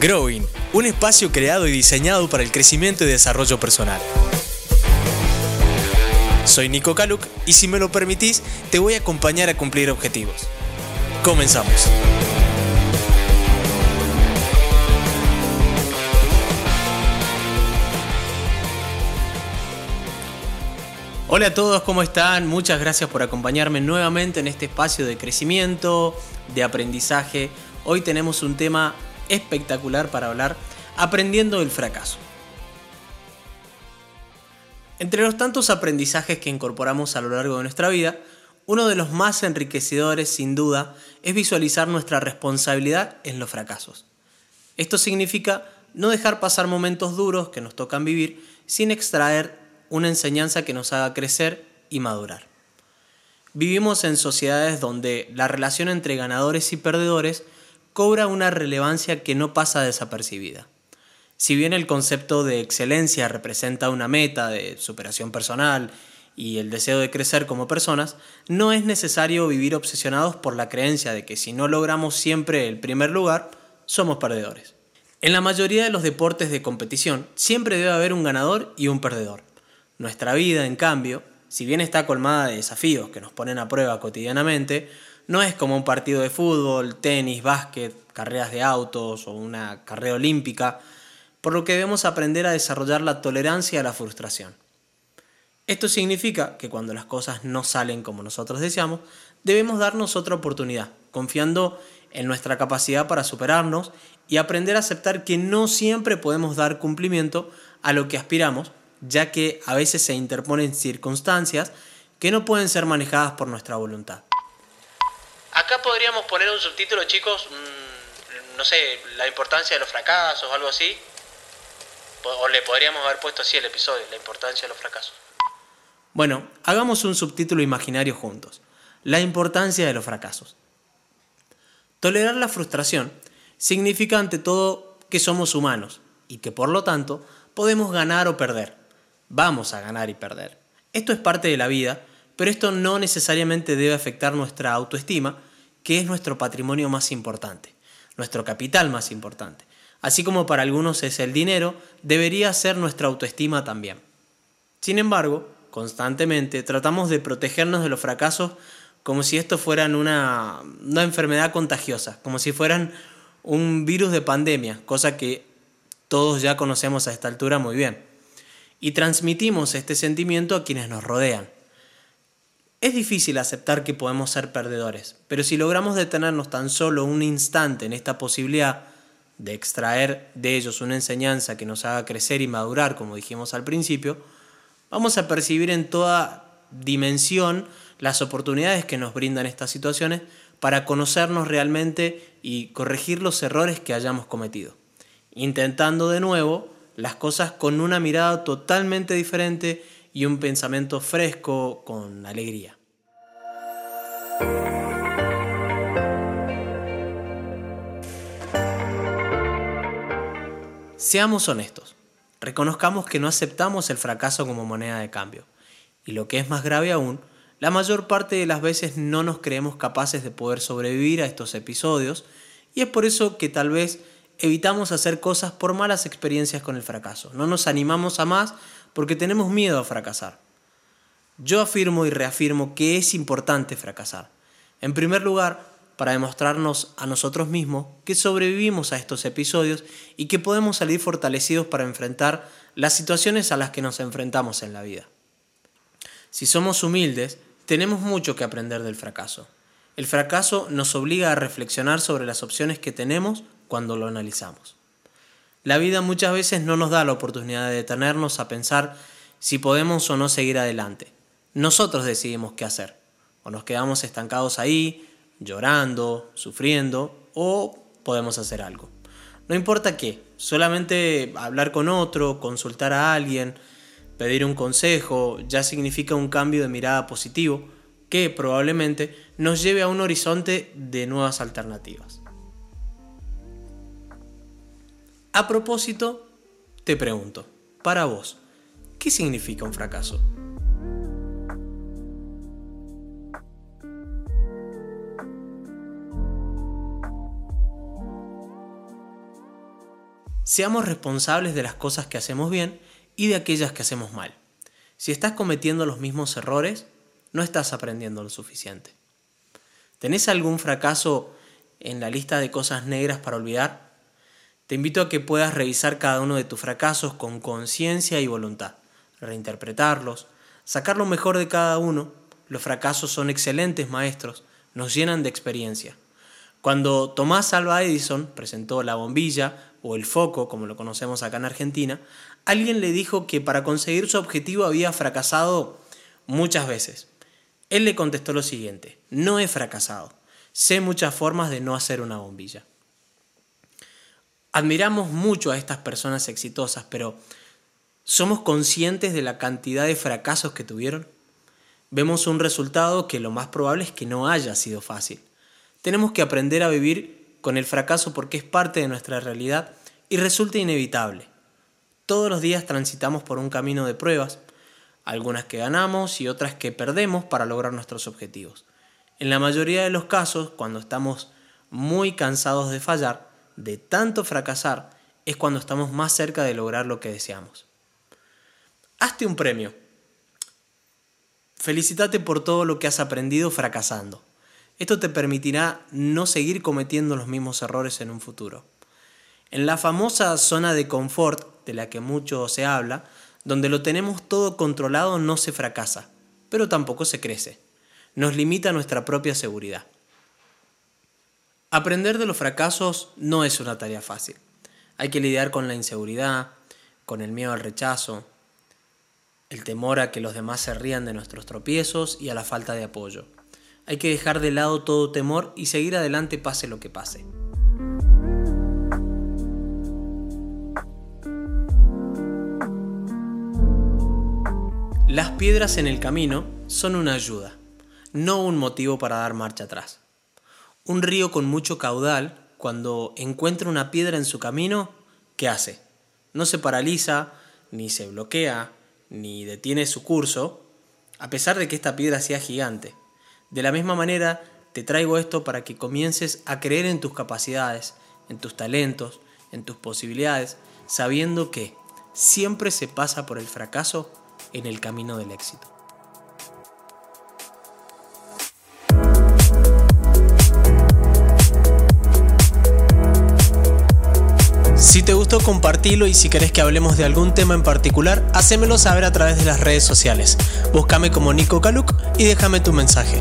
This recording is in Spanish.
Growing, un espacio creado y diseñado para el crecimiento y desarrollo personal. Soy Nico Kaluk y si me lo permitís, te voy a acompañar a cumplir objetivos. Comenzamos. Hola a todos, ¿cómo están? Muchas gracias por acompañarme nuevamente en este espacio de crecimiento, de aprendizaje. Hoy tenemos un tema espectacular para hablar, aprendiendo del fracaso. Entre los tantos aprendizajes que incorporamos a lo largo de nuestra vida, uno de los más enriquecedores, sin duda, es visualizar nuestra responsabilidad en los fracasos. Esto significa no dejar pasar momentos duros que nos tocan vivir sin extraer una enseñanza que nos haga crecer y madurar. Vivimos en sociedades donde la relación entre ganadores y perdedores cobra una relevancia que no pasa desapercibida. Si bien el concepto de excelencia representa una meta de superación personal y el deseo de crecer como personas, no es necesario vivir obsesionados por la creencia de que si no logramos siempre el primer lugar, somos perdedores. En la mayoría de los deportes de competición siempre debe haber un ganador y un perdedor. Nuestra vida, en cambio, si bien está colmada de desafíos que nos ponen a prueba cotidianamente, no es como un partido de fútbol, tenis, básquet, carreras de autos o una carrera olímpica, por lo que debemos aprender a desarrollar la tolerancia a la frustración. Esto significa que cuando las cosas no salen como nosotros deseamos, debemos darnos otra oportunidad, confiando en nuestra capacidad para superarnos y aprender a aceptar que no siempre podemos dar cumplimiento a lo que aspiramos, ya que a veces se interponen circunstancias que no pueden ser manejadas por nuestra voluntad. Acá podríamos poner un subtítulo, chicos, mm, no sé, la importancia de los fracasos o algo así. O le podríamos haber puesto así el episodio, la importancia de los fracasos. Bueno, hagamos un subtítulo imaginario juntos. La importancia de los fracasos. Tolerar la frustración significa ante todo que somos humanos y que por lo tanto podemos ganar o perder. Vamos a ganar y perder. Esto es parte de la vida, pero esto no necesariamente debe afectar nuestra autoestima que es nuestro patrimonio más importante, nuestro capital más importante. Así como para algunos es el dinero, debería ser nuestra autoestima también. Sin embargo, constantemente tratamos de protegernos de los fracasos como si estos fueran una, una enfermedad contagiosa, como si fueran un virus de pandemia, cosa que todos ya conocemos a esta altura muy bien. Y transmitimos este sentimiento a quienes nos rodean. Es difícil aceptar que podemos ser perdedores, pero si logramos detenernos tan solo un instante en esta posibilidad de extraer de ellos una enseñanza que nos haga crecer y madurar, como dijimos al principio, vamos a percibir en toda dimensión las oportunidades que nos brindan estas situaciones para conocernos realmente y corregir los errores que hayamos cometido, intentando de nuevo las cosas con una mirada totalmente diferente y un pensamiento fresco con alegría. Seamos honestos, reconozcamos que no aceptamos el fracaso como moneda de cambio. Y lo que es más grave aún, la mayor parte de las veces no nos creemos capaces de poder sobrevivir a estos episodios y es por eso que tal vez evitamos hacer cosas por malas experiencias con el fracaso. No nos animamos a más porque tenemos miedo a fracasar. Yo afirmo y reafirmo que es importante fracasar. En primer lugar, para demostrarnos a nosotros mismos que sobrevivimos a estos episodios y que podemos salir fortalecidos para enfrentar las situaciones a las que nos enfrentamos en la vida. Si somos humildes, tenemos mucho que aprender del fracaso. El fracaso nos obliga a reflexionar sobre las opciones que tenemos cuando lo analizamos. La vida muchas veces no nos da la oportunidad de detenernos a pensar si podemos o no seguir adelante. Nosotros decidimos qué hacer. O nos quedamos estancados ahí, llorando, sufriendo, o podemos hacer algo. No importa qué, solamente hablar con otro, consultar a alguien, pedir un consejo, ya significa un cambio de mirada positivo que probablemente nos lleve a un horizonte de nuevas alternativas. A propósito, te pregunto, para vos, ¿qué significa un fracaso? Seamos responsables de las cosas que hacemos bien y de aquellas que hacemos mal. Si estás cometiendo los mismos errores, no estás aprendiendo lo suficiente. ¿Tenés algún fracaso en la lista de cosas negras para olvidar? Te invito a que puedas revisar cada uno de tus fracasos con conciencia y voluntad, reinterpretarlos, sacar lo mejor de cada uno. Los fracasos son excelentes maestros, nos llenan de experiencia. Cuando Tomás Alva Edison presentó la bombilla o el foco, como lo conocemos acá en Argentina, alguien le dijo que para conseguir su objetivo había fracasado muchas veces. Él le contestó lo siguiente, no he fracasado, sé muchas formas de no hacer una bombilla. Admiramos mucho a estas personas exitosas, pero ¿somos conscientes de la cantidad de fracasos que tuvieron? Vemos un resultado que lo más probable es que no haya sido fácil. Tenemos que aprender a vivir con el fracaso porque es parte de nuestra realidad y resulta inevitable. Todos los días transitamos por un camino de pruebas, algunas que ganamos y otras que perdemos para lograr nuestros objetivos. En la mayoría de los casos, cuando estamos muy cansados de fallar, de tanto fracasar, es cuando estamos más cerca de lograr lo que deseamos. Hazte un premio. Felicítate por todo lo que has aprendido fracasando. Esto te permitirá no seguir cometiendo los mismos errores en un futuro. En la famosa zona de confort, de la que mucho se habla, donde lo tenemos todo controlado no se fracasa, pero tampoco se crece. Nos limita nuestra propia seguridad. Aprender de los fracasos no es una tarea fácil. Hay que lidiar con la inseguridad, con el miedo al rechazo, el temor a que los demás se rían de nuestros tropiezos y a la falta de apoyo. Hay que dejar de lado todo temor y seguir adelante pase lo que pase. Las piedras en el camino son una ayuda, no un motivo para dar marcha atrás. Un río con mucho caudal, cuando encuentra una piedra en su camino, ¿qué hace? No se paraliza, ni se bloquea, ni detiene su curso, a pesar de que esta piedra sea gigante. De la misma manera, te traigo esto para que comiences a creer en tus capacidades, en tus talentos, en tus posibilidades, sabiendo que siempre se pasa por el fracaso en el camino del éxito. Si te gustó, compartilo y si querés que hablemos de algún tema en particular, hacémelo saber a través de las redes sociales. Búscame como Nico Caluk y déjame tu mensaje.